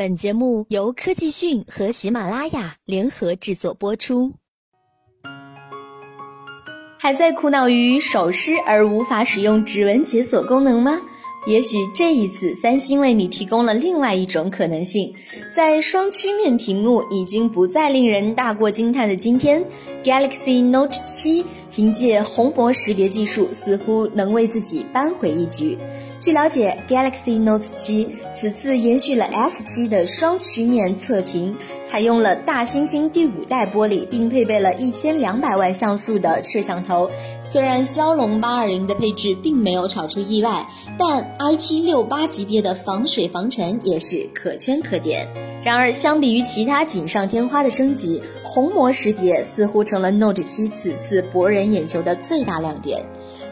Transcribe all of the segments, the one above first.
本节目由科技讯和喜马拉雅联合制作播出。还在苦恼于手湿而无法使用指纹解锁功能吗？也许这一次，三星为你提供了另外一种可能性。在双曲面屏幕已经不再令人大过惊叹的今天，Galaxy Note 7凭借虹膜识别技术，似乎能为自己扳回一局。据了解，Galaxy Note 7此次延续了 S7 的双曲面侧屏，采用了大猩猩第五代玻璃，并配备了一千两百万像素的摄像头。虽然骁龙八二零的配置并没有炒出意外，但 IP 六八级别的防水防尘也是可圈可点。然而，相比于其他锦上添花的升级，虹膜识别似乎成了 Note 7此次博人眼球的最大亮点。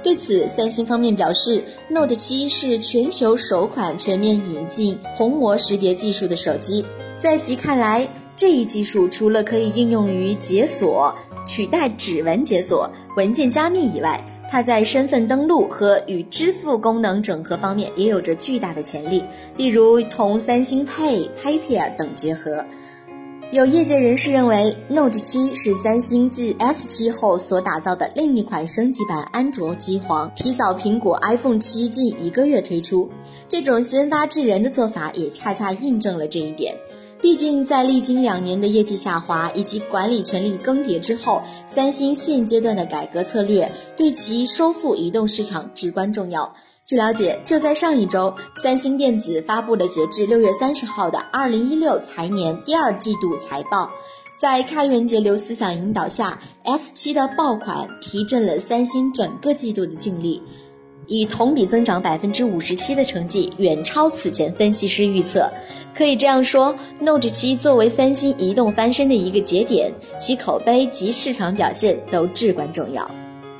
对此，三星方面表示，Note 7是全球首款全面引进虹膜识别技术的手机。在其看来，这一技术除了可以应用于解锁、取代指纹解锁、文件加密以外，它在身份登录和与支付功能整合方面也有着巨大的潜力，例如同三星 Pay、PayPal 等结合。有业界人士认为，Note 7是三星继 S7 后所打造的另一款升级版安卓机皇，提早苹果 iPhone 7近一个月推出。这种先发制人的做法也恰恰印证了这一点。毕竟，在历经两年的业绩下滑以及管理权力更迭之后，三星现阶段的改革策略对其收复移动市场至关重要。据了解，就在上一周，三星电子发布了截至六月三十号的二零一六财年第二季度财报。在开源节流思想引导下，S 七的爆款提振了三星整个季度的净利，以同比增长百分之五十七的成绩，远超此前分析师预测。可以这样说，Note 七作为三星移动翻身的一个节点，其口碑及市场表现都至关重要。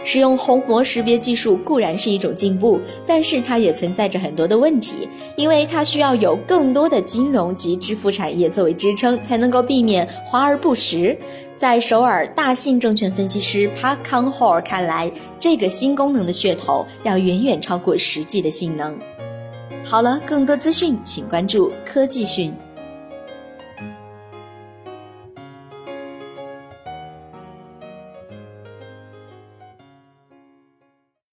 使用虹膜识别技术固然是一种进步，但是它也存在着很多的问题，因为它需要有更多的金融及支付产业作为支撑，才能够避免华而不实。在首尔大信证券分析师 Park Kang Ho 看来，这个新功能的噱头要远远超过实际的性能。好了，更多资讯请关注科技讯。